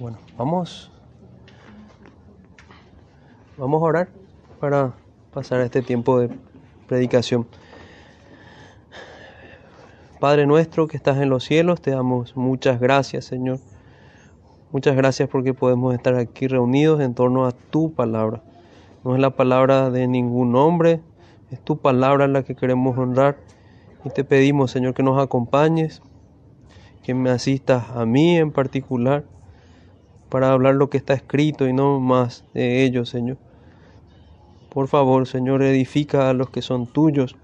Bueno, vamos. Vamos a orar para pasar este tiempo de predicación. Padre nuestro que estás en los cielos, te damos muchas gracias, Señor. Muchas gracias porque podemos estar aquí reunidos en torno a tu palabra. No es la palabra de ningún hombre, es tu palabra la que queremos honrar. Y te pedimos, Señor, que nos acompañes, que me asistas a mí en particular para hablar lo que está escrito y no más de ello, Señor. Por favor, Señor, edifica a los que son tuyos.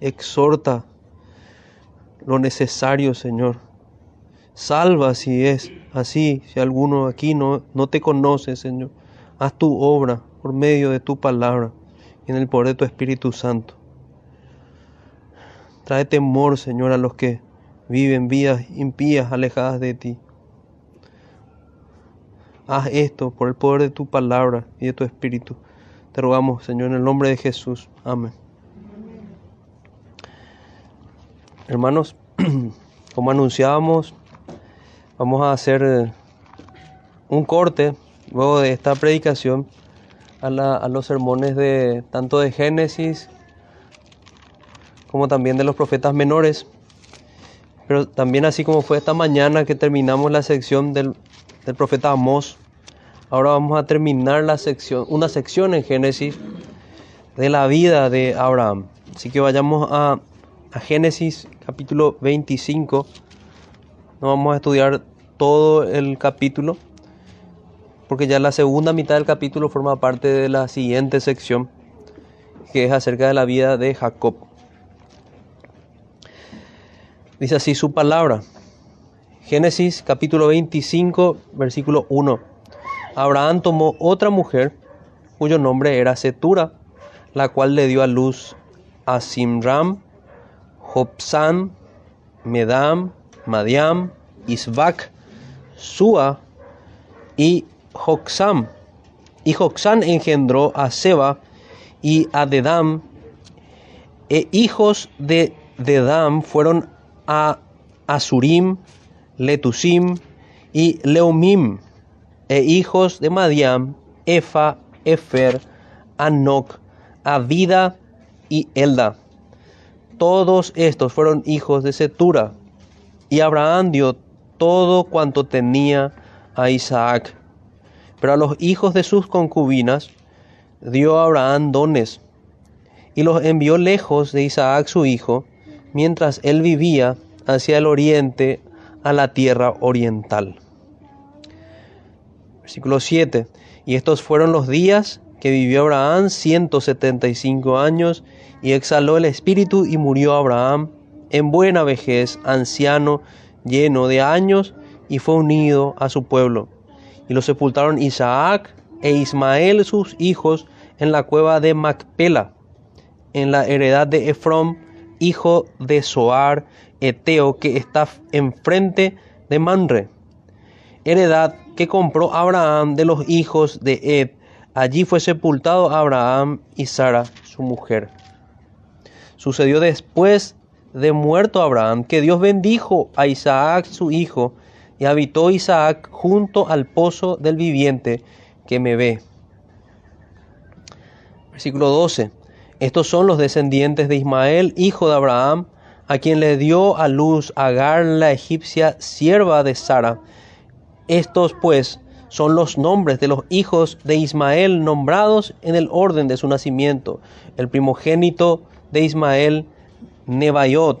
Exhorta lo necesario, Señor. Salva si es así, si alguno aquí no, no te conoce, Señor. Haz tu obra por medio de tu palabra y en el poder de tu Espíritu Santo. Trae temor, Señor, a los que viven vidas impías, alejadas de ti. Haz esto por el poder de tu palabra y de tu Espíritu. Te rogamos, Señor, en el nombre de Jesús. Amén. Hermanos, como anunciábamos, vamos a hacer eh, un corte luego de esta predicación a, a los sermones de tanto de Génesis como también de los profetas menores. Pero también así como fue esta mañana que terminamos la sección del, del profeta Amós, ahora vamos a terminar la sección, una sección en Génesis de la vida de Abraham. Así que vayamos a, a Génesis capítulo 25. No vamos a estudiar todo el capítulo, porque ya la segunda mitad del capítulo forma parte de la siguiente sección, que es acerca de la vida de Jacob. Dice así su palabra. Génesis capítulo 25, versículo 1. Abraham tomó otra mujer cuyo nombre era Setura, la cual le dio a luz a Simram, Jobsan, Medam, Madiam, Isbac, Sua y Joxam. Y Joxam engendró a Seba y a Dedam, e hijos de Dedam fueron a Asurim, Letusim y Leumim, e hijos de Madiam, Efa, Efer, Anok, Avida y Elda. Todos estos fueron hijos de Setura, y Abraham dio todo cuanto tenía a Isaac. Pero a los hijos de sus concubinas dio Abraham dones, y los envió lejos de Isaac su hijo, mientras él vivía hacia el oriente a la tierra oriental. Versículo 7. Y estos fueron los días que vivió Abraham 175 años y exhaló el espíritu y murió Abraham en buena vejez, anciano, lleno de años, y fue unido a su pueblo. Y lo sepultaron Isaac e Ismael sus hijos en la cueva de Macpela, en la heredad de Efrón, hijo de Soar, Eteo, que está enfrente de Manre. Heredad que compró Abraham de los hijos de Ed. Allí fue sepultado Abraham y Sara, su mujer. Sucedió después de muerto Abraham que Dios bendijo a Isaac su hijo y habitó Isaac junto al pozo del viviente que me ve. Versículo 12. Estos son los descendientes de Ismael, hijo de Abraham, a quien le dio a luz Agar la egipcia, sierva de Sara. Estos pues son los nombres de los hijos de Ismael nombrados en el orden de su nacimiento. El primogénito de Ismael, Nebaiot,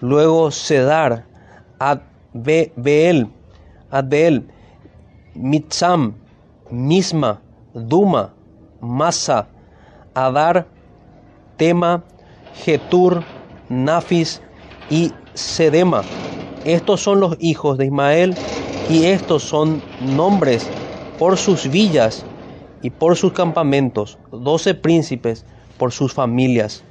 luego Sedar, Adbeel, Adbeel, Mitzam, Misma, Duma, Masa, Adar, Tema, Getur, Nafis y Sedema. Estos son los hijos de Ismael y estos son nombres por sus villas y por sus campamentos, doce príncipes por sus familias.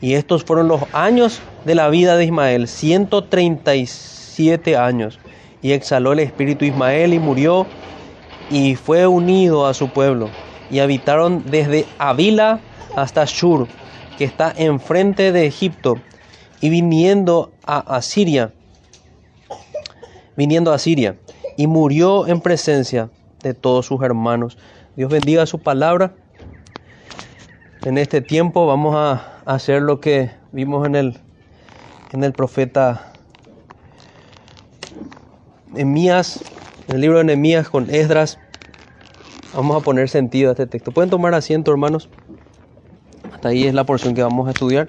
Y estos fueron los años de la vida de Ismael, 137 años. Y exhaló el espíritu Ismael y murió y fue unido a su pueblo. Y habitaron desde Avila hasta Shur, que está enfrente de Egipto, y viniendo a Asiria, viniendo a Siria, y murió en presencia de todos sus hermanos. Dios bendiga su palabra. En este tiempo vamos a hacer lo que vimos en el, en el profeta Emías, en el libro de Nehemías con Esdras. Vamos a poner sentido a este texto. Pueden tomar asiento, hermanos. Hasta ahí es la porción que vamos a estudiar.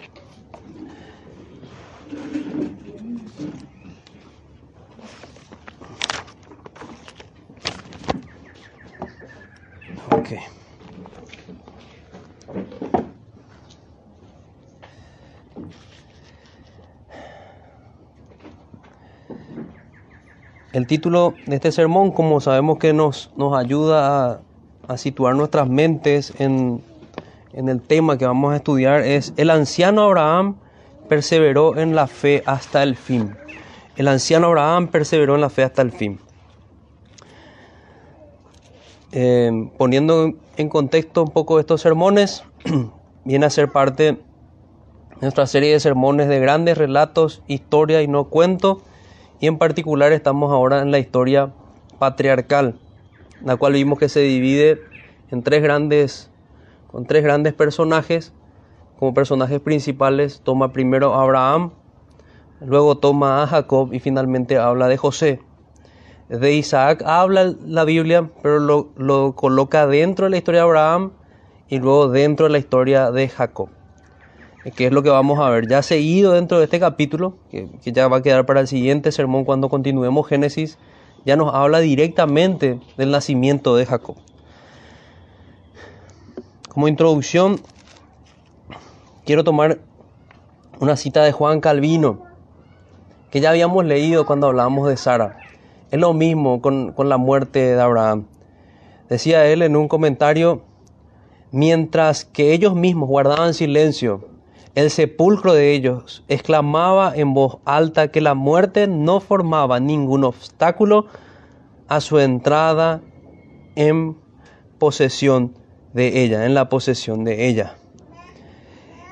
El título de este sermón, como sabemos que nos, nos ayuda a, situar nuestras mentes en, en el tema que vamos a estudiar, es El anciano Abraham perseveró en la fe hasta el fin. El anciano Abraham perseveró en la fe hasta el fin. Eh, poniendo en contexto un poco estos sermones, viene a ser parte de nuestra serie de sermones de grandes relatos, historia y no cuento y en particular estamos ahora en la historia patriarcal, la cual vimos que se divide en tres grandes, con tres grandes personajes. Como personajes principales toma primero a Abraham, luego toma a Jacob y finalmente habla de José. De Isaac habla la Biblia, pero lo, lo coloca dentro de la historia de Abraham y luego dentro de la historia de Jacob que es lo que vamos a ver. Ya seguido dentro de este capítulo, que, ya va a quedar para el siguiente sermón cuando continuemos Génesis, ya nos habla directamente del nacimiento de Jacob. Como introducción, quiero tomar una cita de Juan Calvino, que ya habíamos leído cuando hablábamos de Sara. Es lo mismo con, con la muerte de Abraham. Decía él en un comentario, mientras que ellos mismos guardaban silencio, el sepulcro de ellos exclamaba en voz alta que la muerte no formaba ningún obstáculo a su entrada en posesión de ella, en la posesión de ella.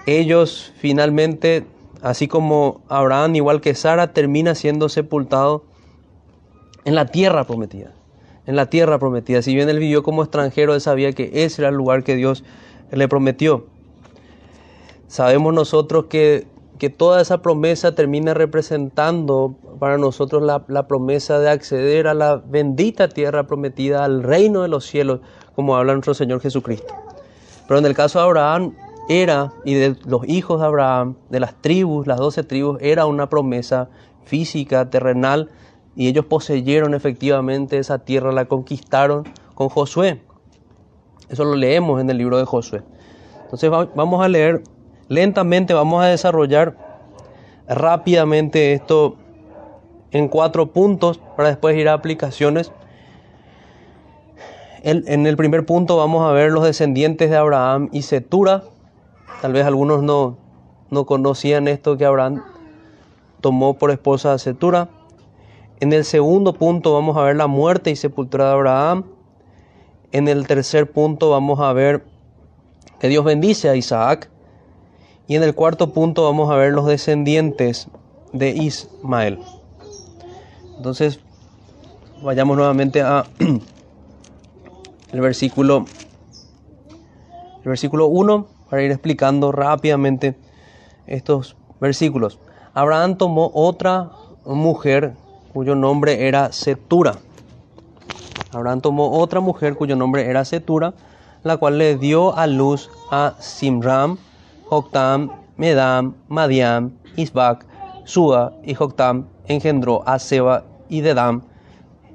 Ellos finalmente, así como Abraham, igual que Sara, termina siendo sepultado en la tierra prometida. En la tierra prometida. Si bien él vivió como extranjero, él sabía que ese era el lugar que Dios le prometió. Sabemos nosotros que, toda esa promesa termina representando para nosotros la, la, promesa de acceder a la bendita tierra prometida, al reino de los cielos, como habla nuestro Señor Jesucristo. Pero en el caso de Abraham era, y de los hijos de Abraham, de las tribus, las doce tribus, era una promesa física, terrenal, y ellos poseyeron efectivamente esa tierra, la conquistaron con Josué. Eso lo leemos en el libro de Josué. Entonces vamos a leer Lentamente vamos a desarrollar rápidamente esto en cuatro puntos para después ir a aplicaciones. En el primer punto vamos a ver los descendientes de Abraham y Setura. Tal vez algunos no, no conocían esto que Abraham tomó por esposa a Setura. En el segundo punto vamos a ver la muerte y sepultura de Abraham. En el tercer punto vamos a ver que Dios bendice a Isaac. Y en el cuarto punto vamos a ver los descendientes de Ismael. Entonces, vayamos nuevamente a el versículo el versículo 1 para ir explicando rápidamente estos versículos. Abraham tomó otra mujer cuyo nombre era Setura. Abraham tomó otra mujer cuyo nombre era Setura, la cual le dio a luz a Simram, Joctam, Medam, Madiam, Isbac, Sua y Joctam engendró a Seba y Dedam.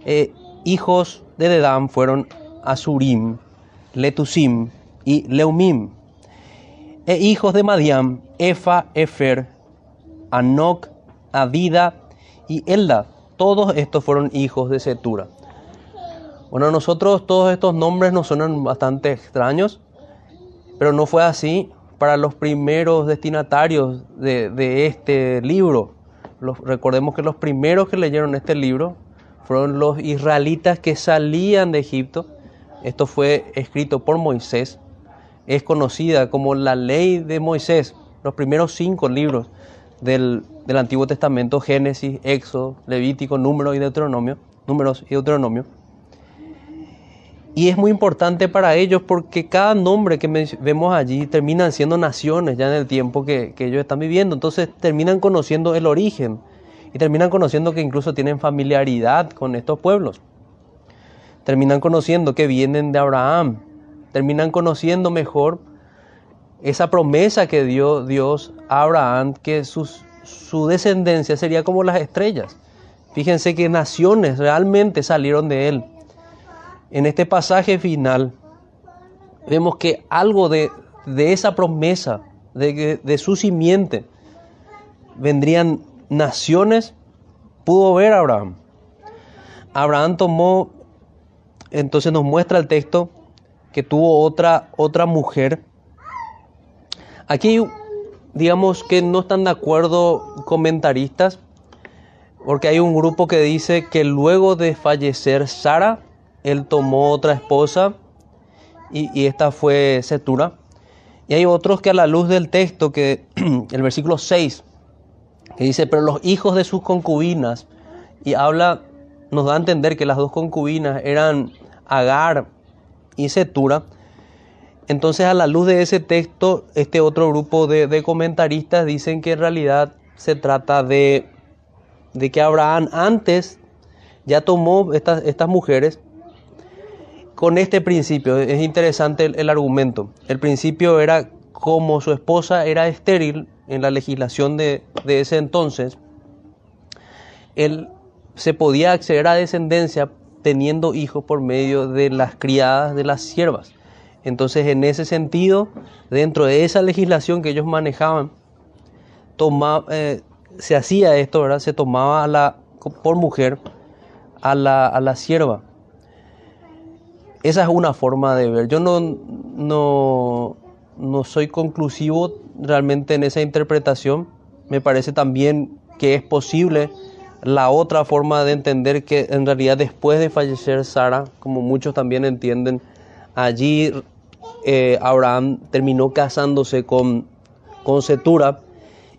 Eh, hijos de Dedam fueron Asurim, Letusim y Leumim. E hijos de Madiam, Efa, Efer, Anok, Adida y Elda. Todos estos fueron hijos de Setura. Bueno, a nosotros todos estos nombres nos suenan bastante extraños, pero no fue así para los primeros destinatarios de, este libro. recordemos que los primeros que leyeron este libro fueron los israelitas que salían de Egipto. Esto fue escrito por Moisés. Es conocida como la ley de Moisés, los primeros cinco libros del, del Antiguo Testamento, Génesis, Éxodo, Levítico, Números y Deuteronomio, Números y Deuteronomio. Y es muy importante para ellos porque cada nombre que vemos allí terminan siendo naciones ya en el tiempo que, que, ellos están viviendo. Entonces terminan conociendo el origen y terminan conociendo que incluso tienen familiaridad con estos pueblos. Terminan conociendo que vienen de Abraham. Terminan conociendo mejor esa promesa que dio Dios a Abraham, que su descendencia sería como las estrellas. Fíjense que naciones realmente salieron de él. En este pasaje final vemos que algo de, esa promesa, de, de su simiente, vendrían naciones, pudo ver Abraham. Abraham tomó, entonces nos muestra el texto que tuvo otra, otra mujer. Aquí digamos que no están de acuerdo comentaristas, porque hay un grupo que dice que luego de fallecer Sara, él tomó otra esposa y, esta fue Setura. Y hay otros que a la luz del texto, que el versículo 6, que dice, pero los hijos de sus concubinas, y habla, nos da a entender que las dos concubinas eran Agar y Setura, entonces, a la luz de ese texto, este otro grupo de, comentaristas dicen que en realidad se trata de, de que Abraham antes ya tomó estas, estas mujeres con este principio. Es interesante el, argumento. El principio era como su esposa era estéril en la legislación de, de ese entonces, él se podía acceder a descendencia teniendo hijos por medio de las criadas de las siervas. Entonces, en ese sentido, dentro de esa legislación que ellos manejaban, eh, se hacía esto, ¿verdad? Se tomaba a la, por mujer a la, a la sierva. Esa es una forma de ver. Yo no, no, no soy conclusivo realmente en esa interpretación. Me parece también que es posible la otra forma de entender que en realidad después de fallecer Sara, como muchos también entienden, allí eh, Abraham terminó casándose con, con Setura.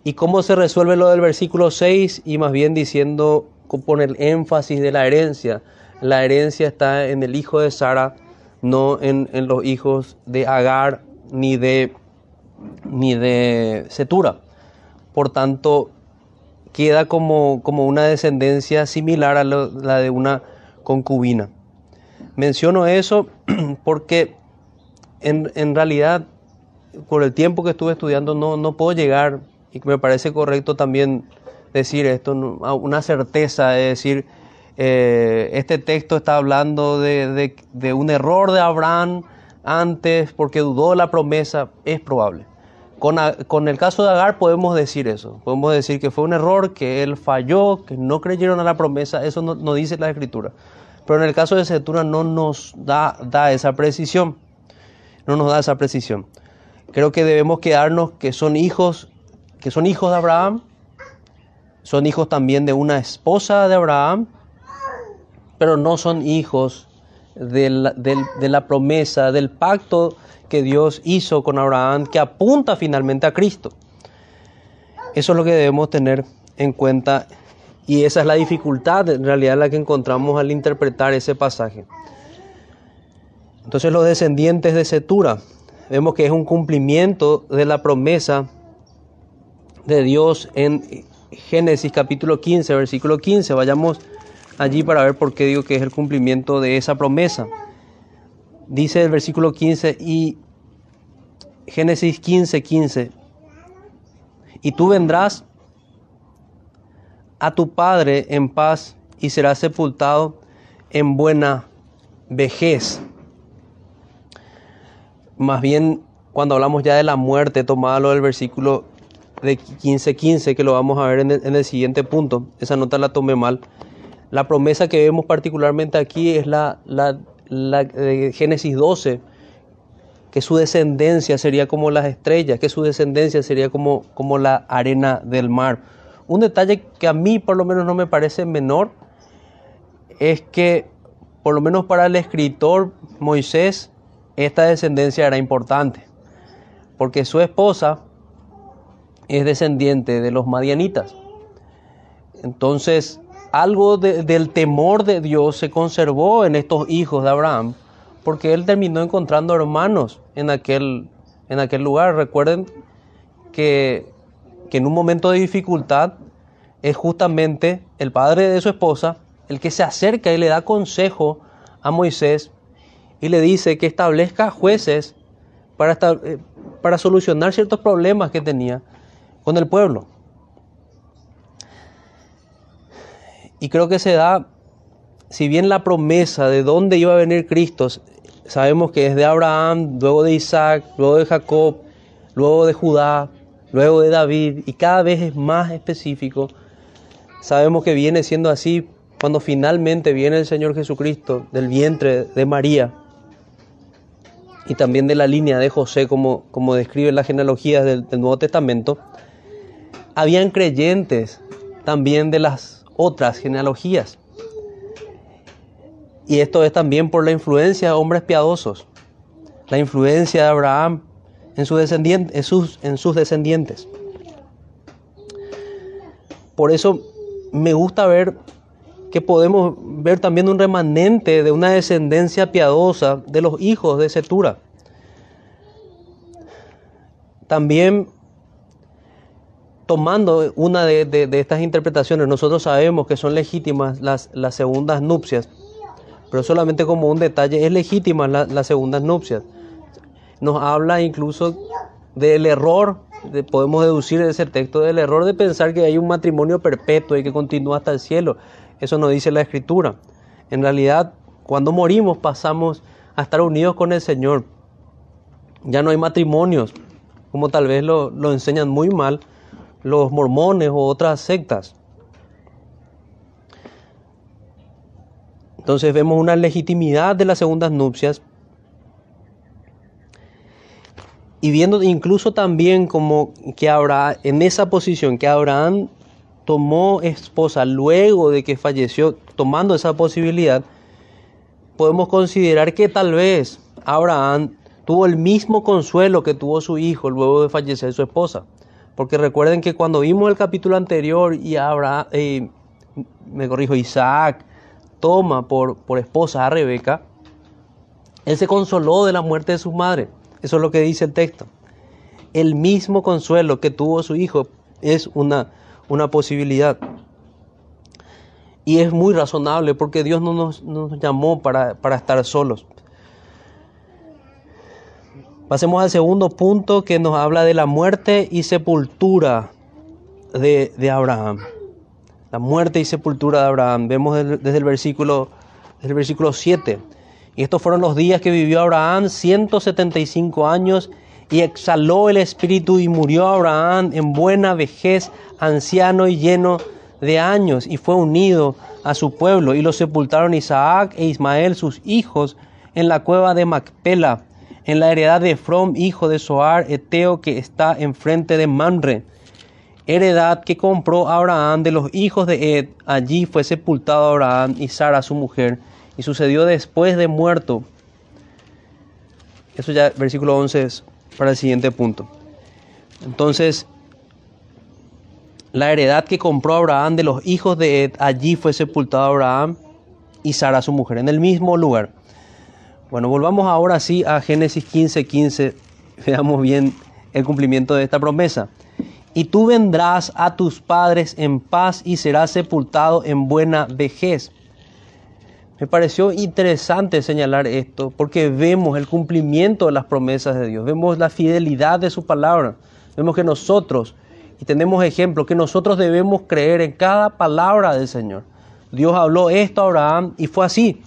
¿Y cómo se resuelve lo del versículo 6? Y más bien diciendo, con el énfasis de la herencia. La herencia está en el hijo de Sara, no en, los hijos de Agar ni de, ni de Setura. Por tanto, queda como, como una descendencia similar a la de una concubina. Menciono eso porque en, realidad, por el tiempo que estuve estudiando, no, no puedo llegar, y me parece correcto también decir esto, una certeza de decir, eh, este texto está hablando de, de, un error de Abraham antes porque dudó la promesa, es probable. Con, el caso de Agar podemos decir eso, podemos decir que fue un error, que él falló, que no creyeron a la promesa, eso no, dice la escritura. Pero en el caso de Setura no nos da, esa precisión. No nos da esa precisión. Creo que debemos quedarnos que son hijos, que son hijos de Abraham, son hijos también de una esposa de Abraham, pero no son hijos de la promesa, del pacto que Dios hizo con Abraham, que apunta finalmente a Cristo. Eso es lo que debemos tener en cuenta y esa es la dificultad en realidad la que encontramos al interpretar ese pasaje. Entonces los descendientes de Setura, vemos que es un cumplimiento de la promesa de Dios en Génesis capítulo 15, versículo 15. Vayamos allí para ver por qué digo que es el cumplimiento de esa promesa. Dice el versículo 15 y Génesis 15, 15. Y tú vendrás a tu padre en paz y serás sepultado en buena vejez más bien cuando hablamos ya de la muerte, tomada lo del versículo de 15:15, que lo vamos a ver en el, siguiente punto, esa nota la tomé mal. La promesa que vemos particularmente aquí es la, la, de Génesis 12, que su descendencia sería como las estrellas, que su descendencia sería como, como la arena del mar. Un detalle que a mí por lo menos no me parece menor es que por lo menos para el escritor Moisés esta descendencia era importante, porque su esposa es descendiente de los madianitas. Entonces, algo del temor de Dios se conservó en estos hijos de Abraham, porque él terminó encontrando hermanos en aquel, en aquel lugar. Recuerden que, que en un momento de dificultad es justamente el padre de su esposa el que se acerca y le da consejo a Moisés y le dice que establezca jueces para, eh, para solucionar ciertos problemas que tenía con el pueblo. Y creo que se da, si bien la promesa de dónde iba a venir Cristo, sabemos que es de Abraham, luego de Isaac, luego de Jacob, luego de Judá, luego de David, y cada vez es más específico, sabemos que viene siendo así cuando finalmente viene el Señor Jesucristo del vientre de María y también de la línea de José, como, como describe las genealogías del, del Nuevo Testamento, habían creyentes también de las otras genealogías. Y esto es también por la influencia de hombres piadosos, la influencia de Abraham en, en, sus, en sus descendientes. Por eso me gusta ver que podemos ver también un remanente de una descendencia piadosa de los hijos de Setura. También tomando una de, estas interpretaciones, nosotros sabemos que son legítimas las, las, segundas nupcias, pero solamente como un detalle, es legítima las segundas nupcias. Nos habla incluso del error, podemos deducir de ese texto, del error de pensar que hay un matrimonio perpetuo y que continúa hasta el cielo. Eso nos dice la Escritura. En realidad, cuando morimos pasamos a estar unidos con el Señor. Ya no hay matrimonios, como tal vez lo, lo enseñan muy mal los mormones o otras sectas. Entonces vemos una legitimidad de las segundas nupcias y viendo incluso también como que habrá en esa posición que Abraham tomó esposa luego de que falleció, tomando esa posibilidad, podemos considerar que tal vez Abraham tuvo el mismo consuelo que tuvo su hijo luego de fallecer su esposa. Porque recuerden que cuando vimos el capítulo anterior y Abraham, eh, me corrijo, Isaac toma por, por esposa a Rebeca, él se consoló de la muerte de su madre. Eso es lo que dice el texto. El mismo consuelo que tuvo su hijo es una, una posibilidad. Y es muy razonable porque Dios no nos, nos llamó para, para estar solos. Pasemos al segundo punto que nos habla de la muerte y sepultura de, Abraham. La muerte y sepultura de Abraham. Vemos desde el versículo, desde el versículo 7. Y estos fueron los días que vivió Abraham, 175 años, y exhaló el espíritu y murió Abraham en buena vejez, anciano y lleno de años, y fue unido a su pueblo, y lo sepultaron Isaac e Ismael, sus hijos, en la cueva de Macpela en la heredad de From, hijo de Soar, Eteo, que está enfrente de Manre. Heredad que compró Abraham de los hijos de Ed. Allí fue sepultado Abraham y Sara, su mujer. Y sucedió después de muerto. Eso ya, versículo 11 es para el siguiente punto. Entonces, la heredad que compró Abraham de los hijos de Ed, allí fue sepultado Abraham y Sara, su mujer, en el mismo lugar. Bueno, volvamos ahora sí a Génesis 15, 15. Veamos bien el cumplimiento de esta promesa. Y tú vendrás a tus padres en paz y serás sepultado en buena vejez. Me pareció interesante señalar esto porque vemos el cumplimiento de las promesas de Dios, vemos la fidelidad de su palabra, vemos que nosotros, y tenemos ejemplos, que nosotros debemos creer en cada palabra del Señor. Dios habló esto a Abraham y fue así.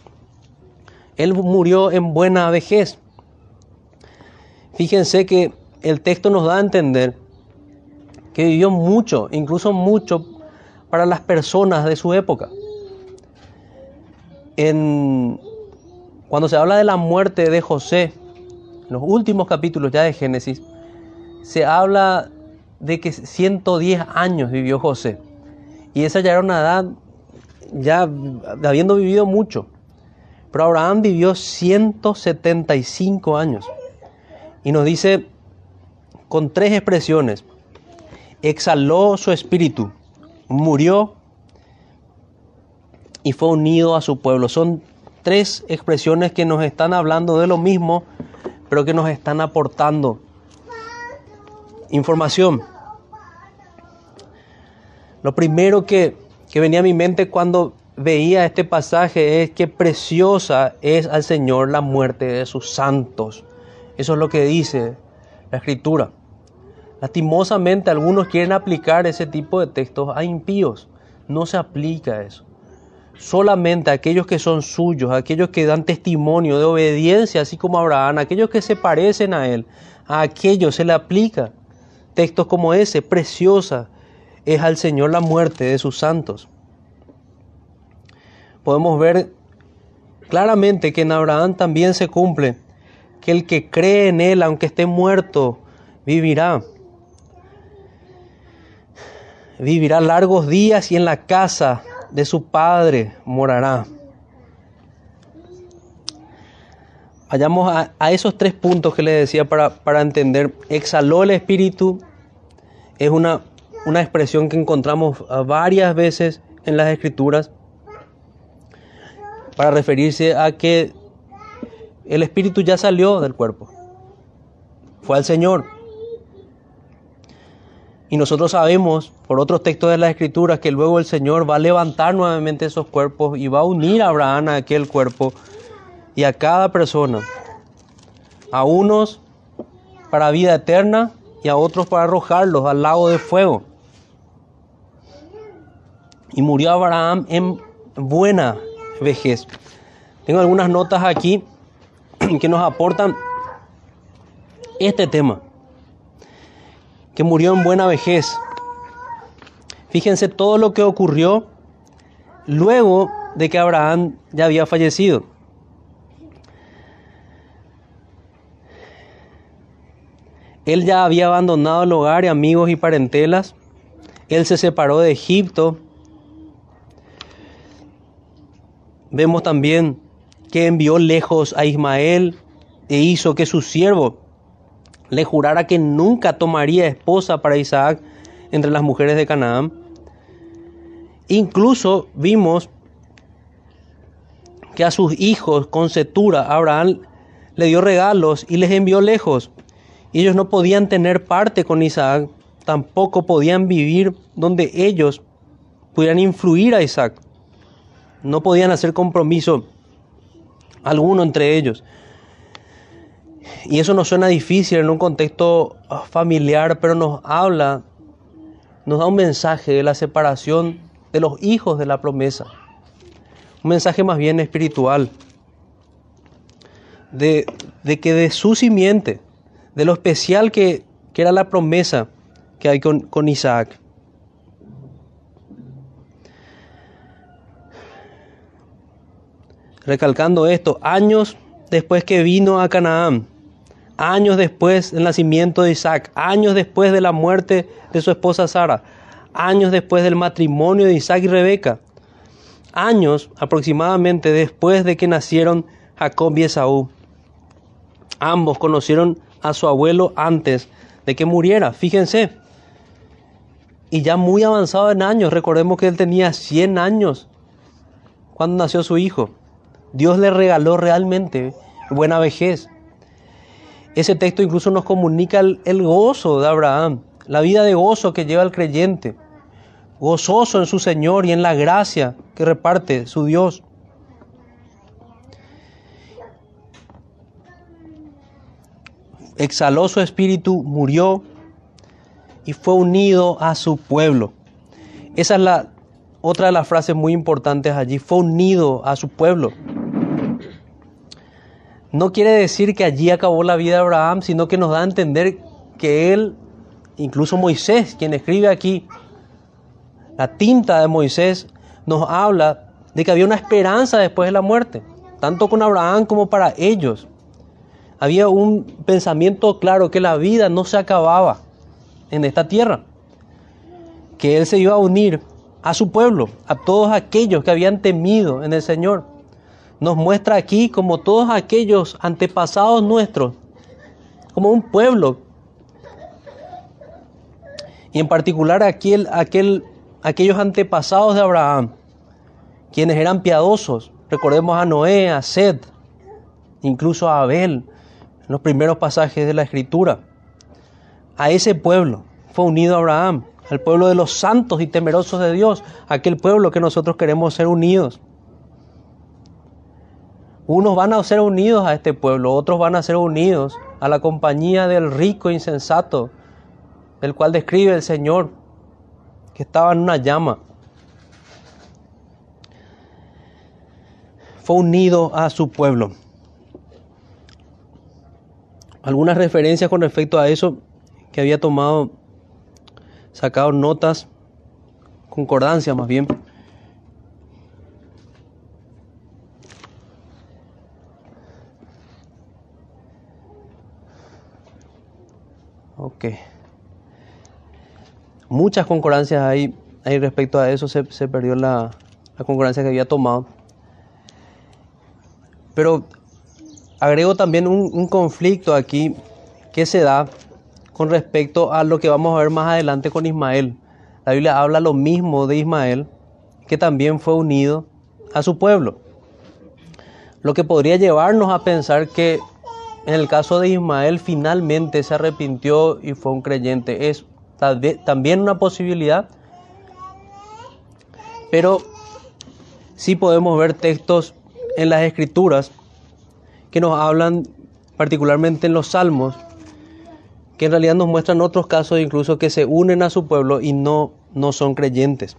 Él murió en buena vejez. Fíjense que el texto nos da a entender que vivió mucho, incluso mucho para las personas de su época. En, cuando se habla de la muerte de José, en los últimos capítulos ya de Génesis, se habla de que 110 años vivió José. Y esa ya era una edad, ya habiendo vivido mucho. Pero Abraham vivió 175 años. Y nos dice con tres expresiones. exhaló su espíritu, murió y fue unido a su pueblo. Son tres expresiones que nos están hablando de lo mismo, pero que nos están aportando información. Lo primero que, que venía a mi mente cuando veía este pasaje es que preciosa es al Señor la muerte de sus santos. Eso es lo que dice la escritura. Lastimosamente algunos quieren aplicar ese tipo de textos a impíos. No se aplica eso. Solamente a aquellos que son suyos, aquellos que dan testimonio de obediencia, así como Abraham, aquellos que se parecen a él, a aquellos se le aplica textos como ese. Preciosa es al Señor la muerte de sus santos. Podemos ver claramente que en Abraham también se cumple que el que cree en Él, aunque esté muerto, vivirá. Vivirá largos días y en la casa de su Padre morará. Vayamos a, esos tres puntos que le decía para, para, entender. Exhaló el Espíritu es una, una expresión que encontramos varias veces en las Escrituras para referirse a que el espíritu ya salió del cuerpo. Fue al Señor. Y nosotros sabemos por otros textos de las Escrituras que luego el Señor va a levantar nuevamente esos cuerpos y va a unir a Abraham a aquel cuerpo y a cada persona. A unos para vida eterna y a otros para arrojarlos al lago de fuego. Y murió Abraham en buena vejez. Tengo algunas notas aquí que nos aportan este tema, que murió en buena vejez. Fíjense todo lo que ocurrió luego de que Abraham ya había fallecido. Él ya había abandonado el hogar y amigos y parentelas. Él se separó de Egipto. Vemos también que envió lejos a Ismael e hizo que su siervo le jurara que nunca tomaría esposa para Isaac entre las mujeres de Canaán. Incluso vimos que a sus hijos con setura Abraham le dio regalos y les envió lejos. Y ellos no podían tener parte con Isaac, tampoco podían vivir donde ellos pudieran influir a Isaac. No podían hacer compromiso alguno entre ellos. Y eso nos suena difícil en un contexto familiar, pero nos habla, nos da un mensaje de la separación de los hijos de la promesa. Un mensaje más bien espiritual. De, que de su simiente, de lo especial que, que era la promesa que hay con, con Isaac. Recalcando esto, años después que vino a Canaán, años después del nacimiento de Isaac, años después de la muerte de su esposa Sara, años después del matrimonio de Isaac y Rebeca, años aproximadamente después de que nacieron Jacob y Esaú. Ambos conocieron a su abuelo antes de que muriera, fíjense. Y ya muy avanzado en años, recordemos que él tenía 100 años cuando nació su hijo. Dios le regaló realmente buena vejez. Ese texto incluso nos comunica el, gozo de Abraham, la vida de gozo que lleva el creyente, gozoso en su Señor y en la gracia que reparte su Dios. Exhaló su espíritu, murió y fue unido a su pueblo. Esa es la otra de las frases muy importantes allí, fue unido a su pueblo. No quiere decir que allí acabó la vida de Abraham, sino que nos da a entender que él, incluso Moisés, quien escribe aquí, la tinta de Moisés, nos habla de que había una esperanza después de la muerte, tanto con Abraham como para ellos. Había un pensamiento claro que la vida no se acababa en esta tierra, que Él se iba a unir a su pueblo, a todos aquellos que habían temido en el Señor nos muestra aquí como todos aquellos antepasados nuestros, como un pueblo. Y en particular aquel, aquel, aquellos antepasados de Abraham, quienes eran piadosos. Recordemos a Noé, a Sed, incluso a Abel, en los primeros pasajes de la Escritura. A ese pueblo fue unido Abraham, al pueblo de los santos y temerosos de Dios, aquel pueblo que nosotros queremos ser unidos. Unos van a ser unidos a este pueblo, otros van a ser unidos a la compañía del rico insensato, del cual describe el Señor, que estaba en una llama. Fue unido a su pueblo. Algunas referencias con respecto a eso que había tomado, sacado notas, concordancia más bien. Muchas concordancias hay, respecto a eso, se, perdió la, la concordancia que había tomado. Pero agrego también un, conflicto aquí que se da con respecto a lo que vamos a ver más adelante con Ismael. La Biblia habla lo mismo de Ismael, que también fue unido a su pueblo. Lo que podría llevarnos a pensar que en el caso de Ismael finalmente se arrepintió y fue un creyente. Es también una posibilidad, pero sí podemos ver textos en las escrituras que nos hablan particularmente en los salmos, que en realidad nos muestran otros casos incluso que se unen a su pueblo y no, no son creyentes.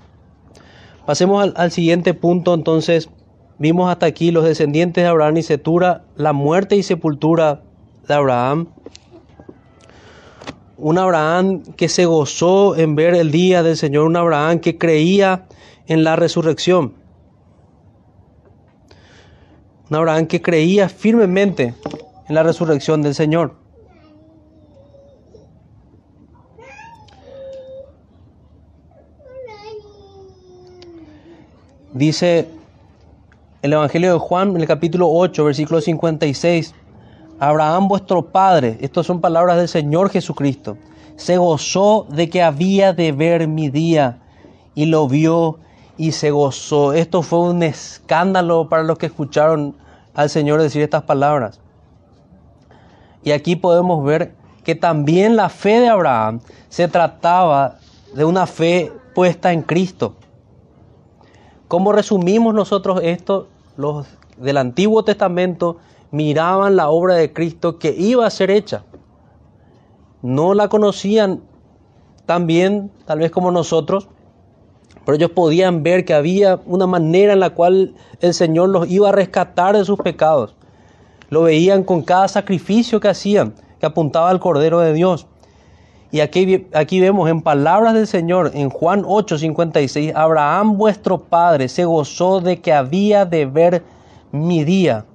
Pasemos al, al siguiente punto, entonces vimos hasta aquí los descendientes de Abraham y Setura, la muerte y sepultura de Abraham. Un Abraham que se gozó en ver el día del Señor, un Abraham que creía en la resurrección. Un Abraham que creía firmemente en la resurrección del Señor. Dice el Evangelio de Juan, en el capítulo 8, versículo 56, Abraham vuestro padre, estas son palabras del Señor Jesucristo, se gozó de que había de ver mi día y lo vio y se gozó. Esto fue un escándalo para los que escucharon al Señor decir estas palabras. Y aquí podemos ver que también la fe de Abraham se trataba de una fe puesta en Cristo. ¿Cómo resumimos nosotros esto? Los del Antiguo Testamento miraban la obra de Cristo que iba a ser hecha. No la conocían tan bien, tal vez como nosotros, pero ellos podían ver que había una manera en la cual el Señor los iba a rescatar de sus pecados. Lo veían con cada sacrificio que hacían, que apuntaba al Cordero de Dios. Y aquí, aquí vemos en palabras del Señor, en Juan 8:56, Abraham vuestro padre se gozó de que había de ver mi día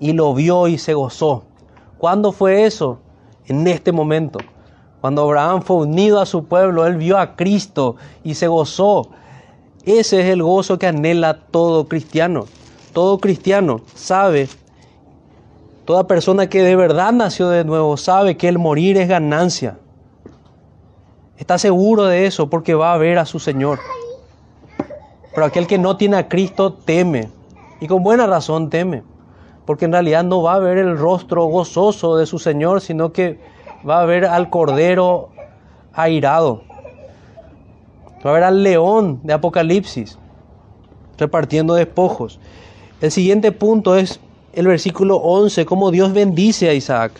y lo vio y se gozó. ¿Cuándo fue eso? En este momento. Cuando Abraham fue unido a su pueblo, él vio a Cristo y se gozó. Ese es el gozo que anhela todo cristiano. Todo cristiano sabe, toda persona que de verdad nació de nuevo sabe que el morir es ganancia. Está seguro de eso porque va a ver a su Señor. Pero aquel que no tiene a Cristo teme. Y con buena razón teme. Porque en realidad no va a ver el rostro gozoso de su Señor, sino que va a ver al Cordero airado. Va a ver al león de Apocalipsis repartiendo despojos. El siguiente punto es el versículo 11, cómo Dios bendice a Isaac.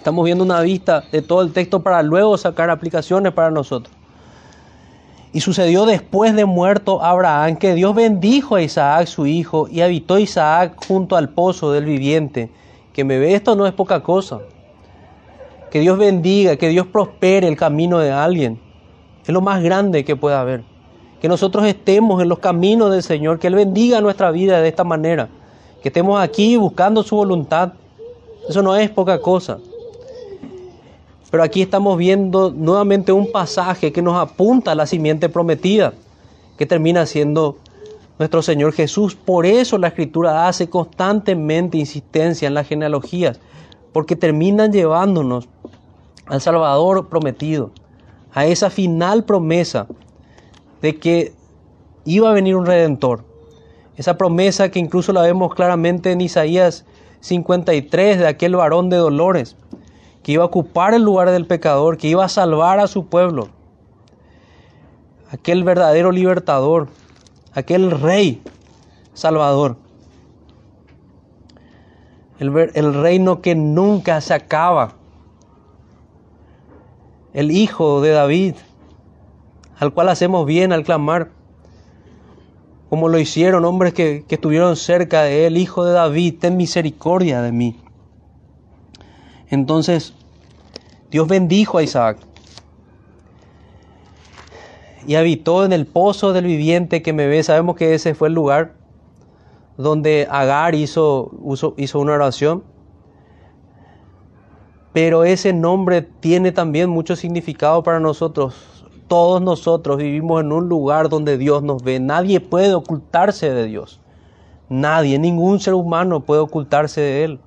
Estamos viendo una vista de todo el texto para luego sacar aplicaciones para nosotros. Y sucedió después de muerto Abraham que Dios bendijo a Isaac su hijo y habitó Isaac junto al pozo del viviente. Que me ve esto no es poca cosa. Que Dios bendiga, que Dios prospere el camino de alguien. Es lo más grande que pueda haber. Que nosotros estemos en los caminos del Señor, que Él bendiga nuestra vida de esta manera. Que estemos aquí buscando su voluntad. Eso no es poca cosa. Pero aquí estamos viendo nuevamente un pasaje que nos apunta a la simiente prometida, que termina siendo nuestro Señor Jesús. Por eso la Escritura hace constantemente insistencia en las genealogías, porque terminan llevándonos al Salvador prometido a esa final promesa de que iba a venir un redentor. Esa promesa que incluso la vemos claramente en Isaías 53 de aquel varón de dolores, que iba a ocupar el lugar del pecador, que iba a salvar a su pueblo. Aquel verdadero libertador, aquel rey salvador. El, reino que nunca se acaba. El hijo de David, al cual hacemos bien al clamar, como lo hicieron hombres que, que estuvieron cerca de él, hijo de David, ten misericordia de mí. Entonces, Dios bendijo a Isaac y habitó en el pozo del viviente que me ve. Sabemos que ese fue el lugar donde Agar hizo, hizo una oración. Pero ese nombre tiene también mucho significado para nosotros. Todos nosotros vivimos en un lugar donde Dios nos ve. Nadie puede ocultarse de Dios. Nadie, ningún ser humano puede ocultarse de Él.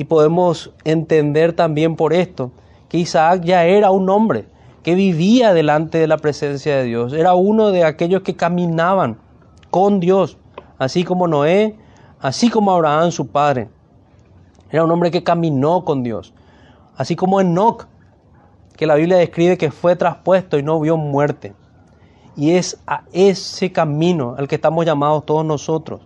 Y podemos entender también por esto que Isaac ya era un hombre que vivía delante de la presencia de Dios. Era uno de aquellos que caminaban con Dios, así como Noé, así como Abraham su padre. Era un hombre que caminó con Dios, así como Enoch, que la Biblia describe que fue traspuesto y no vio muerte. Y es a ese camino al que estamos llamados todos nosotros.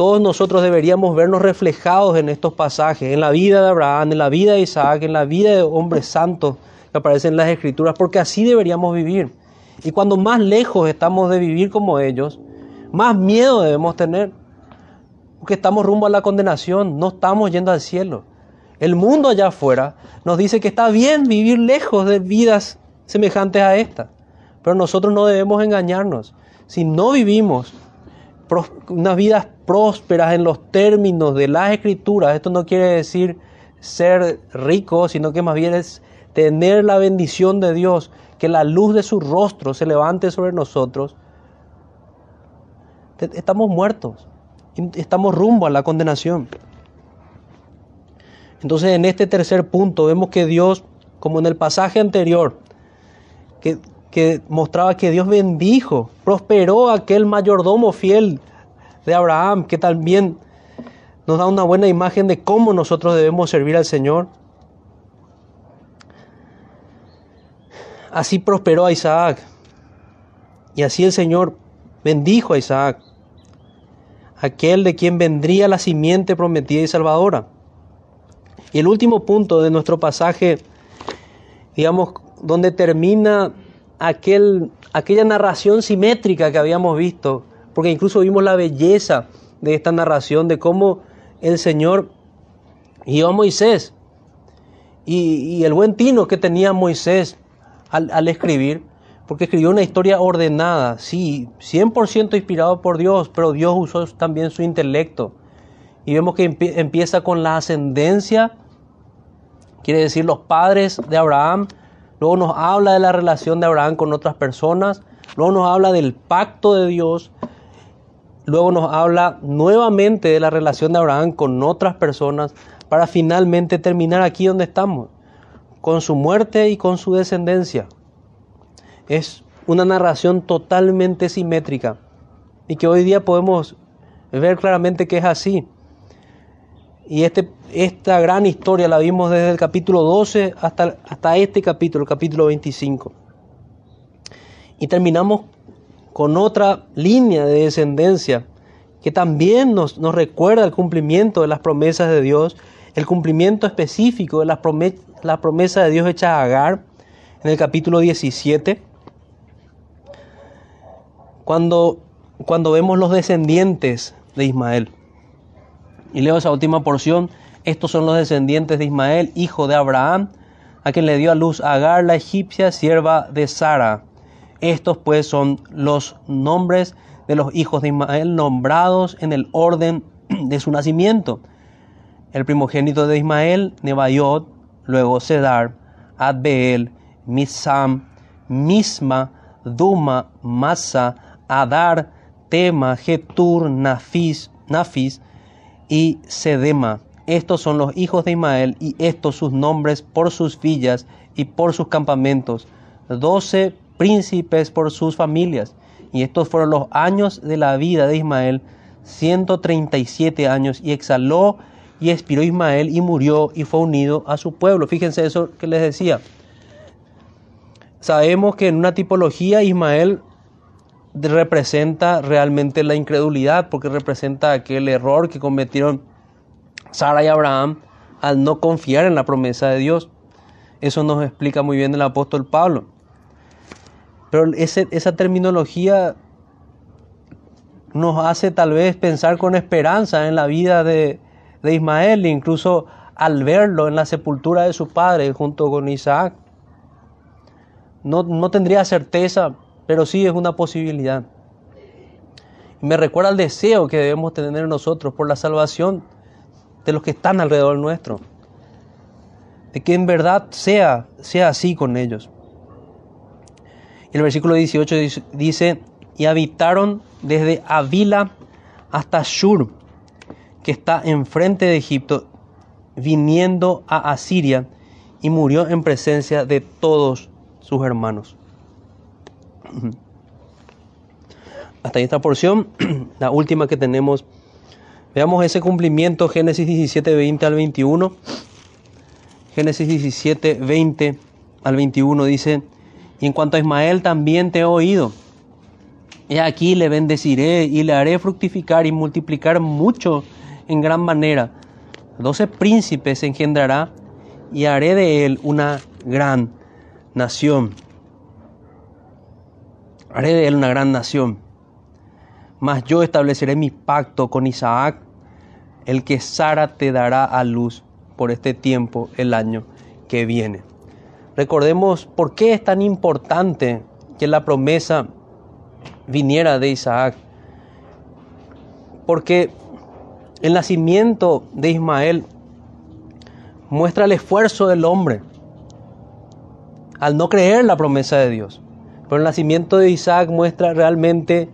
Todos nosotros deberíamos vernos reflejados en estos pasajes, en la vida de Abraham, en la vida de Isaac, en la vida de hombres santos que aparecen en las escrituras, porque así deberíamos vivir. Y cuando más lejos estamos de vivir como ellos, más miedo debemos tener, porque estamos rumbo a la condenación, no estamos yendo al cielo. El mundo allá afuera nos dice que está bien vivir lejos de vidas semejantes a esta, pero nosotros no debemos engañarnos. Si no vivimos unas vidas prósperas en los términos de las escrituras, esto no quiere decir ser rico, sino que más bien es tener la bendición de Dios, que la luz de su rostro se levante sobre nosotros, estamos muertos, estamos rumbo a la condenación. Entonces en este tercer punto vemos que Dios, como en el pasaje anterior, que, que mostraba que Dios bendijo, prosperó aquel mayordomo fiel de Abraham, que también nos da una buena imagen de cómo nosotros debemos servir al Señor. Así prosperó a Isaac. Y así el Señor bendijo a Isaac, aquel de quien vendría la simiente prometida y salvadora. Y el último punto de nuestro pasaje, digamos, donde termina aquel, aquella narración simétrica que habíamos visto, porque incluso vimos la belleza de esta narración, de cómo el Señor guió a Moisés y, el buen tino que tenía Moisés al, escribir, porque escribió una historia ordenada, sí, 100% inspirado por Dios, pero Dios usó también su intelecto. Y vemos que empieza con la ascendencia, quiere decir los padres de Abraham, luego nos habla de la relación de Abraham con otras personas, luego nos habla del pacto de Dios, luego nos habla nuevamente de la relación de Abraham con otras personas, para finalmente terminar aquí donde estamos, con su muerte y con su descendencia. Es una narración totalmente simétrica y que hoy día podemos ver claramente que es así. Y este, esta gran historia la vimos desde el capítulo 12 hasta, hasta este capítulo, el capítulo 25. Y terminamos con otra línea de descendencia que también nos, nos recuerda el cumplimiento de las promesas de Dios el cumplimiento específico de la promesa, la promesa de Dios hecha a Agar en el capítulo 17, cuando, cuando vemos los descendientes de Ismael. Y leo esa última porción, estos son los descendientes de Ismael, hijo de Abraham, a quien le dio a luz Agar la egipcia, sierva de Sara. Estos pues son los nombres de los hijos de Ismael nombrados en el orden de su nacimiento el primogénito de Ismael, Nebaiot, luego Sedar, Adbeel, Misam, Misma, Duma, Masa, Adar, Tema, Getur, Nafis, Nafis y Sedema. Estos son los hijos de Ismael y estos sus nombres por sus villas y por sus campamentos, doce príncipes por sus familias. Y estos fueron los años de la vida de Ismael, 137 años, y exhaló y expiró Ismael y murió y fue unido a su pueblo. Fíjense eso que les decía. Sabemos que en una tipología Ismael representa realmente la incredulidad, porque representa aquel error que cometieron Sara y Abraham al no confiar en la promesa de Dios. Eso nos explica muy bien el apóstol Pablo. Pero esa terminología nos hace tal vez pensar con esperanza en la vida de, de Ismael, incluso al verlo en la sepultura de su padre junto con Isaac. No, no tendría certeza, pero sí es una posibilidad. Me recuerda el deseo que debemos tener nosotros por la salvación de los que están alrededor nuestro. De que en verdad sea, sea así con ellos. El versículo 18 dice, y habitaron desde Avila hasta Shur, que está enfrente de Egipto, viniendo a Asiria, y murió en presencia de todos sus hermanos. Hasta esta porción, la última que tenemos. Veamos ese cumplimiento, Génesis 17, 20 al 21. Génesis 17, 20 al 21 dice, y en cuanto a Ismael también te he oído. Y aquí le bendeciré y le haré fructificar y multiplicar mucho en gran manera. Doce príncipes engendrará y haré de él una gran nación haré de él una gran nación. Mas yo estableceré mi pacto con Isaac, el que Sara te dará a luz por este tiempo, el año que viene. Recordemos por qué es tan importante que la promesa viniera de Isaac. Porque el nacimiento de Ismael muestra el esfuerzo del hombre al no creer la promesa de Dios. Pero el nacimiento de Isaac muestra realmente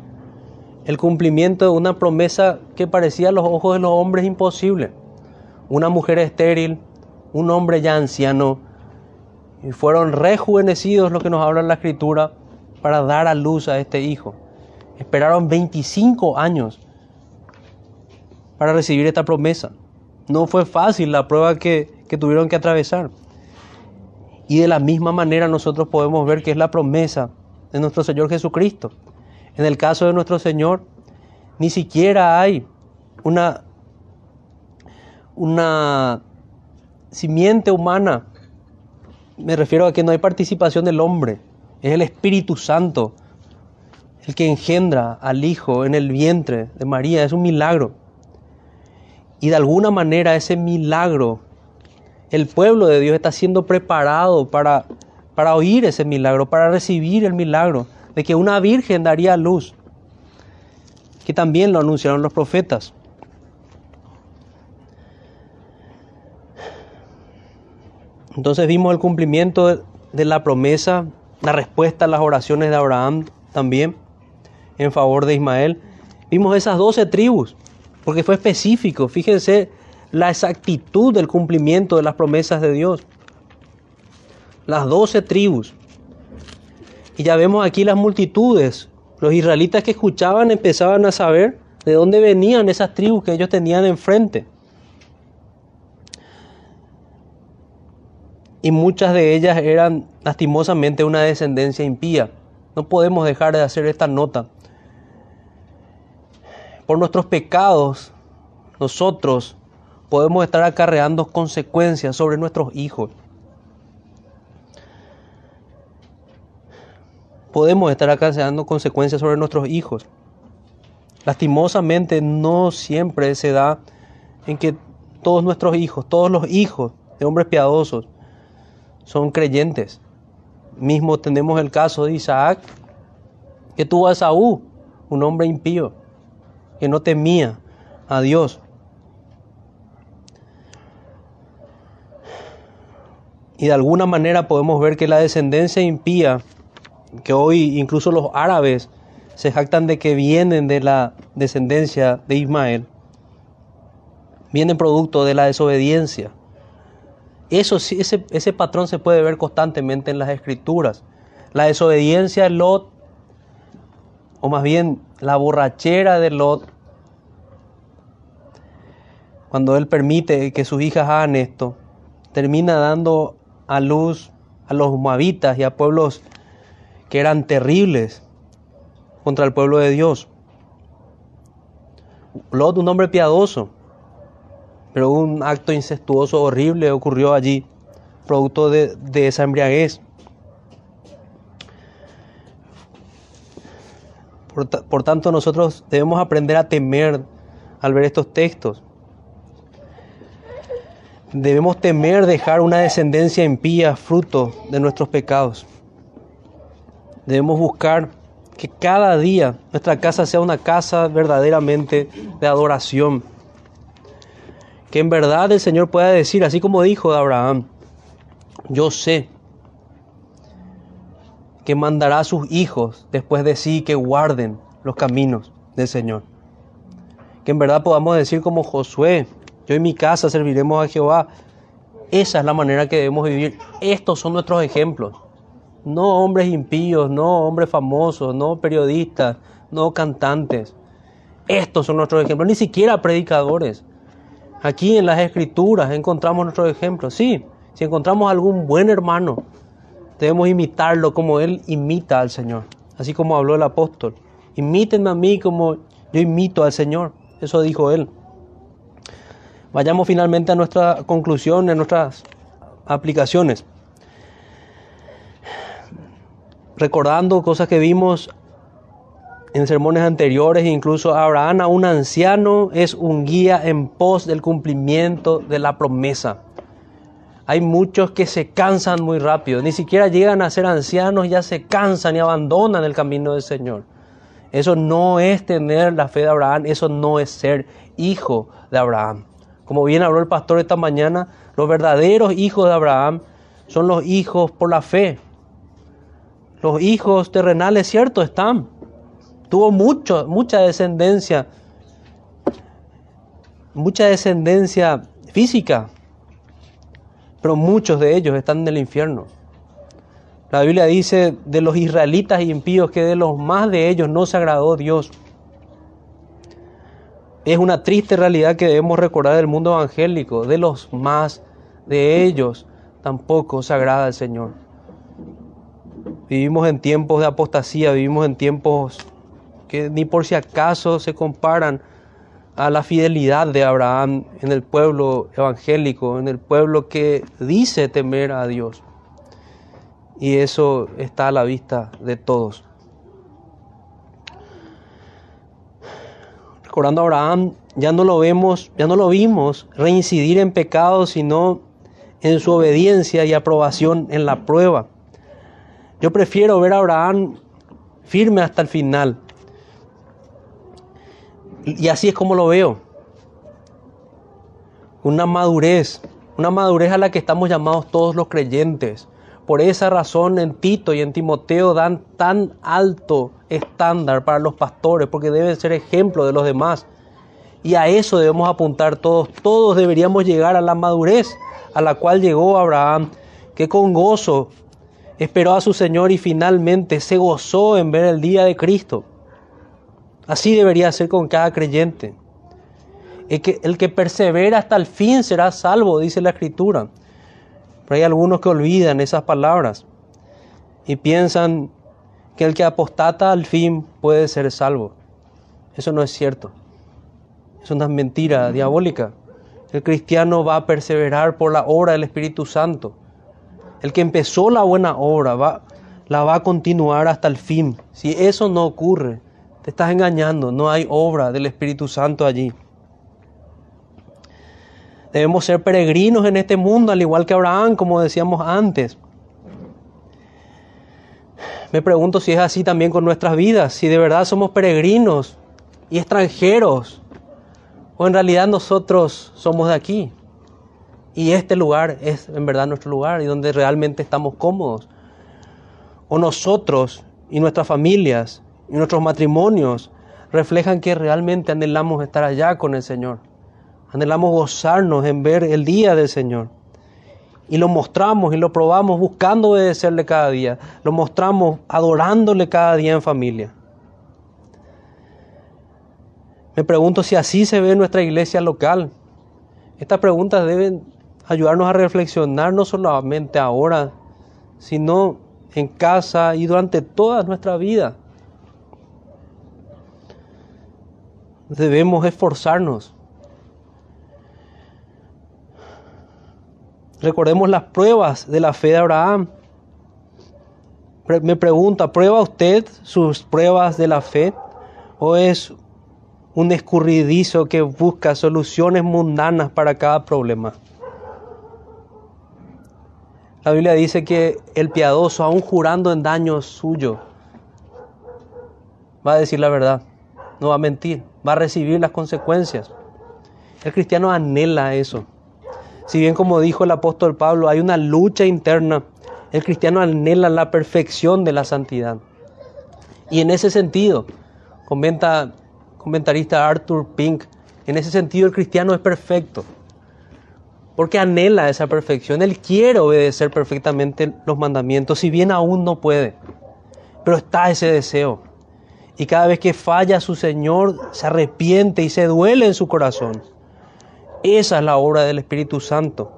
el cumplimiento de una promesa que parecía a los ojos de los hombres imposible. Una mujer estéril, un hombre ya anciano, y fueron rejuvenecidos lo que nos habla la escritura para dar a luz a este hijo. Esperaron 25 años para recibir esta promesa. No fue fácil la prueba que, que tuvieron que atravesar. Y de la misma manera nosotros podemos ver que es la promesa de nuestro Señor Jesucristo. En el caso de nuestro Señor, ni siquiera hay una, una simiente humana. Me refiero a que no hay participación del hombre. Es el Espíritu Santo el que engendra al Hijo en el vientre de María. Es un milagro. Y de alguna manera ese milagro, el pueblo de Dios está siendo preparado para para oír ese milagro, para recibir el milagro de que una virgen daría luz, que también lo anunciaron los profetas. Entonces vimos el cumplimiento de la promesa, la respuesta a las oraciones de Abraham también en favor de Ismael. Vimos esas doce tribus, porque fue específico. Fíjense la exactitud del cumplimiento de las promesas de Dios las doce tribus. Y ya vemos aquí las multitudes. Los israelitas que escuchaban empezaban a saber de dónde venían esas tribus que ellos tenían enfrente. Y muchas de ellas eran lastimosamente una descendencia impía. No podemos dejar de hacer esta nota. Por nuestros pecados, nosotros podemos estar acarreando consecuencias sobre nuestros hijos. Podemos estar acarreando consecuencias sobre nuestros hijos. Lastimosamente no siempre se da en que todos nuestros hijos, todos los hijos de hombres piadosos son creyentes. Mismo tenemos el caso de Isaac, que tuvo a Saúl, un hombre impío, que no temía a Dios. Y de alguna manera podemos ver que la descendencia impía que hoy incluso los árabes se jactan de que vienen de la descendencia de Ismael, vienen producto de la desobediencia Eso ese, ese patrón se puede ver constantemente en las escrituras. La desobediencia de Lot, o más bien la borrachera de Lot, cuando él permite que sus hijas hagan esto, termina dando a luz a los moabitas y a pueblos que eran terribles contra el pueblo de Dios. Lot, un hombre piadoso, pero un acto incestuoso horrible ocurrió allí, producto de, esa embriaguez. Por, por tanto, nosotros debemos aprender a temer al ver estos textos. Debemos temer dejar una descendencia impía fruto de nuestros pecados. Debemos buscar que cada día nuestra casa sea una casa verdaderamente de adoración que en verdad el Señor pueda decir, así como dijo Abraham, yo sé que mandará a sus hijos después de sí que guarden los caminos del Señor. Que en verdad podamos decir como Josué, yo y mi casa serviremos a Jehová. Esa es la manera que debemos vivir. Estos son nuestros ejemplos. No hombres impíos, no hombres famosos, no periodistas, no cantantes. Estos son nuestros ejemplos, ni siquiera predicadores. Aquí en las escrituras encontramos nuestros ejemplos. Sí, si encontramos algún buen hermano, debemos imitarlo como él imita al Señor. Así como habló el apóstol. Imítenme a mí como yo imito al Señor. Eso dijo él. Vayamos finalmente a nuestra conclusión, a nuestras aplicaciones. Recordando cosas que vimos en sermones anteriores, incluso Abraham, a un anciano, es un guía en pos del cumplimiento de la promesa. Hay muchos que se cansan muy rápido, ni siquiera llegan a ser ancianos, ya se cansan y abandonan el camino del Señor. Eso no es tener la fe de Abraham, eso no es ser hijo de Abraham. Como bien habló el pastor esta mañana, los verdaderos hijos de Abraham son los hijos por la fe. Los hijos terrenales, cierto, están, tuvo mucho, mucha descendencia, mucha descendencia física, pero muchos de ellos están en el infierno. La Biblia dice de los israelitas impíos que de los más de ellos no se agradó Dios. Es una triste realidad que debemos recordar del mundo evangélico. De los más de ellos tampoco se agrada el Señor. Vivimos en tiempos de apostasía, vivimos en tiempos que ni por si acaso se comparan a la fidelidad de Abraham en el pueblo evangélico, en el pueblo que dice temer a Dios. Y eso está a la vista de todos. Recordando a Abraham, ya no lo vemos, ya no lo vimos reincidir en pecado, sino en su obediencia y aprobación en la prueba. Yo prefiero ver a Abraham firme hasta el final, y así es como lo veo. Una madurez, una madurez a la que estamos llamados todos los creyentes. Por esa razón en Tito y en Timoteo dan tan alto estándar para los pastores, porque deben ser ejemplo de los demás. Y a eso debemos apuntar todos. Todos deberíamos llegar a la madurez a la cual llegó Abraham, que con gozo esperó a su Señor y finalmente se gozó en ver el día de Cristo. Así debería ser con cada creyente. El que, el que persevera hasta el fin será salvo, dice la Escritura. Pero hay algunos que olvidan esas palabras y piensan que el que apostata al fin puede ser salvo. Eso no es cierto. Es una mentira diabólica. El cristiano va a perseverar por la obra del Espíritu Santo. El que empezó la buena obra va, la va a continuar hasta el fin. Si eso no ocurre, te estás engañando, no hay obra del Espíritu Santo allí. Debemos ser peregrinos en este mundo, al igual que Abraham, como decíamos antes. Me pregunto si es así también con nuestras vidas, si de verdad somos peregrinos y extranjeros, o en realidad nosotros somos de aquí. Y este lugar es en verdad nuestro lugar y donde realmente estamos cómodos. O nosotros y nuestras familias y nuestros matrimonios reflejan que realmente anhelamos estar allá con el Señor. Anhelamos gozarnos en ver el día del Señor. Y lo mostramos y lo probamos buscando obedecerle cada día. Lo mostramos adorándole cada día en familia. Me pregunto si así se ve nuestra iglesia local. Estas preguntas deben ayudarnos a reflexionar no solamente ahora, sino en casa y durante toda nuestra vida. Debemos esforzarnos. Recordemos las pruebas de la fe de Abraham. Me pregunta, ¿prueba usted sus pruebas de la fe? ¿O es un escurridizo que busca soluciones mundanas para cada problema? La Biblia dice que el piadoso, aun jurando en daño suyo, va a decir la verdad, no va a mentir, va a recibir las consecuencias. El cristiano anhela eso. Si bien como dijo el apóstol Pablo, hay una lucha interna, el cristiano anhela la perfección de la santidad. Y en ese sentido, comenta comentarista Arthur Pink, en ese sentido el cristiano es perfecto porque anhela esa perfección. Él quiere obedecer perfectamente los mandamientos, si bien aún no puede. Pero está ese deseo. Y cada vez que falla su Señor, se arrepiente y se duele en su corazón. Esa es la obra del Espíritu Santo.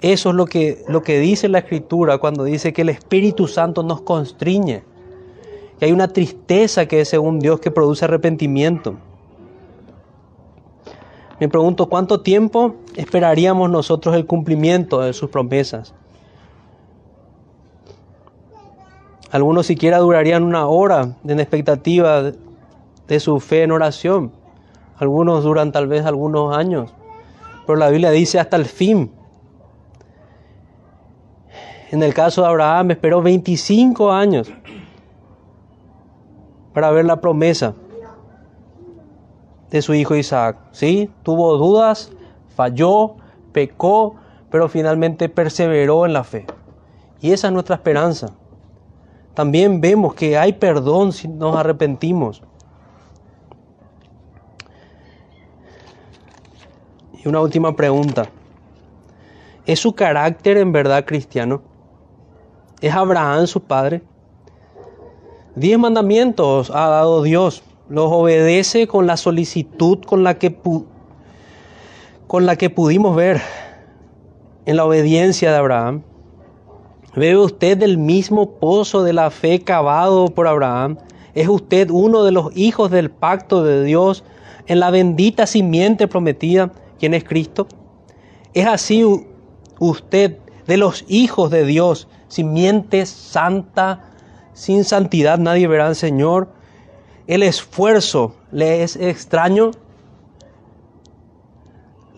Eso es lo que, lo que dice la Escritura cuando dice que el Espíritu Santo nos constriñe. Que hay una tristeza que es según Dios que produce arrepentimiento. Me pregunto cuánto tiempo esperaríamos nosotros el cumplimiento de sus promesas. Algunos siquiera durarían una hora en expectativa de su fe en oración. Algunos duran tal vez algunos años. Pero la Biblia dice hasta el fin. En el caso de Abraham esperó 25 años para ver la promesa de su hijo Isaac. ¿sí? Tuvo dudas, falló, pecó, pero finalmente perseveró en la fe. Y esa es nuestra esperanza. También vemos que hay perdón si nos arrepentimos. Y una última pregunta. ¿Es su carácter en verdad cristiano? ¿Es Abraham su padre? Diez mandamientos ha dado Dios los obedece con la solicitud con la que, con la que pudimos ver en la obediencia de Abraham. ¿Bebe usted del mismo pozo de la fe cavado por Abraham? ¿Es usted uno de los hijos del pacto de Dios en la bendita simiente prometida, quien es Cristo? ¿Es así usted de los hijos de Dios, simiente santa? Sin santidad nadie verá al Señor el esfuerzo le es extraño,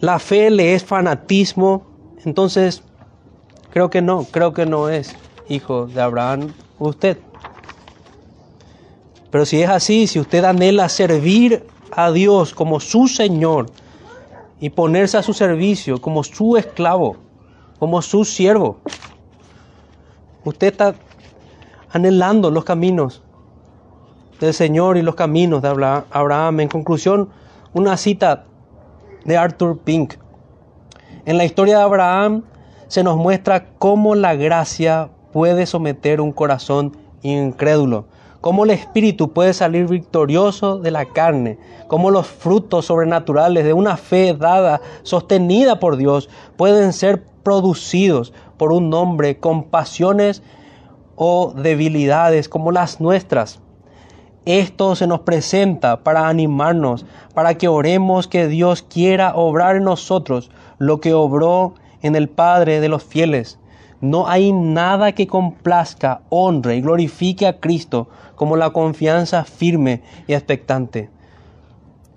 la fe le es fanatismo, entonces creo que no, creo que no es hijo de Abraham usted. Pero si es así, si usted anhela servir a Dios como su Señor y ponerse a su servicio como su esclavo, como su siervo, usted está anhelando los caminos del Señor y los caminos de Abraham. En conclusión, una cita de Arthur Pink. En la historia de Abraham se nos muestra cómo la gracia puede someter un corazón incrédulo, cómo el espíritu puede salir victorioso de la carne, cómo los frutos sobrenaturales de una fe dada, sostenida por Dios, pueden ser producidos por un hombre con pasiones o debilidades como las nuestras. Esto se nos presenta para animarnos, para que oremos que Dios quiera obrar en nosotros lo que obró en el Padre de los fieles. No hay nada que complazca, honre y glorifique a Cristo como la confianza firme y expectante,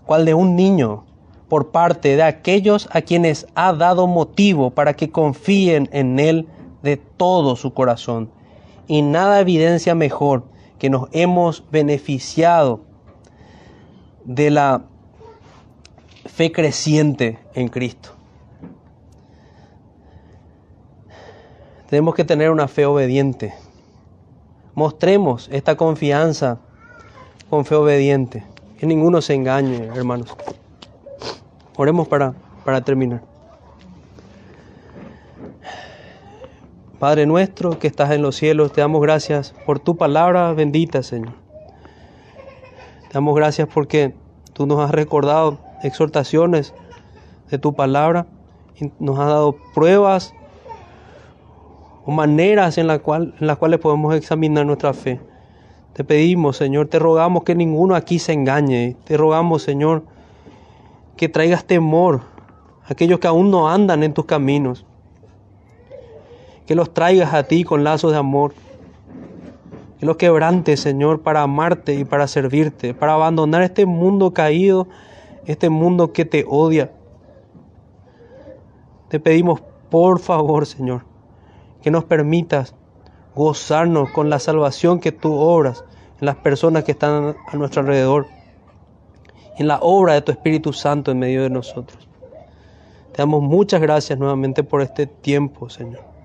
cual de un niño por parte de aquellos a quienes ha dado motivo para que confíen en Él de todo su corazón. Y nada evidencia mejor que nos hemos beneficiado de la fe creciente en Cristo. Tenemos que tener una fe obediente. Mostremos esta confianza con fe obediente. Que ninguno se engañe, hermanos. Oremos para, para terminar. Padre nuestro que estás en los cielos, te damos gracias por tu palabra bendita, Señor. Te damos gracias porque tú nos has recordado exhortaciones de tu palabra y nos has dado pruebas o maneras en, en las cuales podemos examinar nuestra fe. Te pedimos, Señor, te rogamos que ninguno aquí se engañe. Te rogamos, Señor, que traigas temor a aquellos que aún no andan en tus caminos. Que los traigas a ti con lazos de amor. Que los quebrantes, Señor, para amarte y para servirte, para abandonar este mundo caído, este mundo que te odia. Te pedimos, por favor, Señor, que nos permitas gozarnos con la salvación que tú obras en las personas que están a nuestro alrededor, en la obra de tu Espíritu Santo en medio de nosotros. Te damos muchas gracias nuevamente por este tiempo, Señor.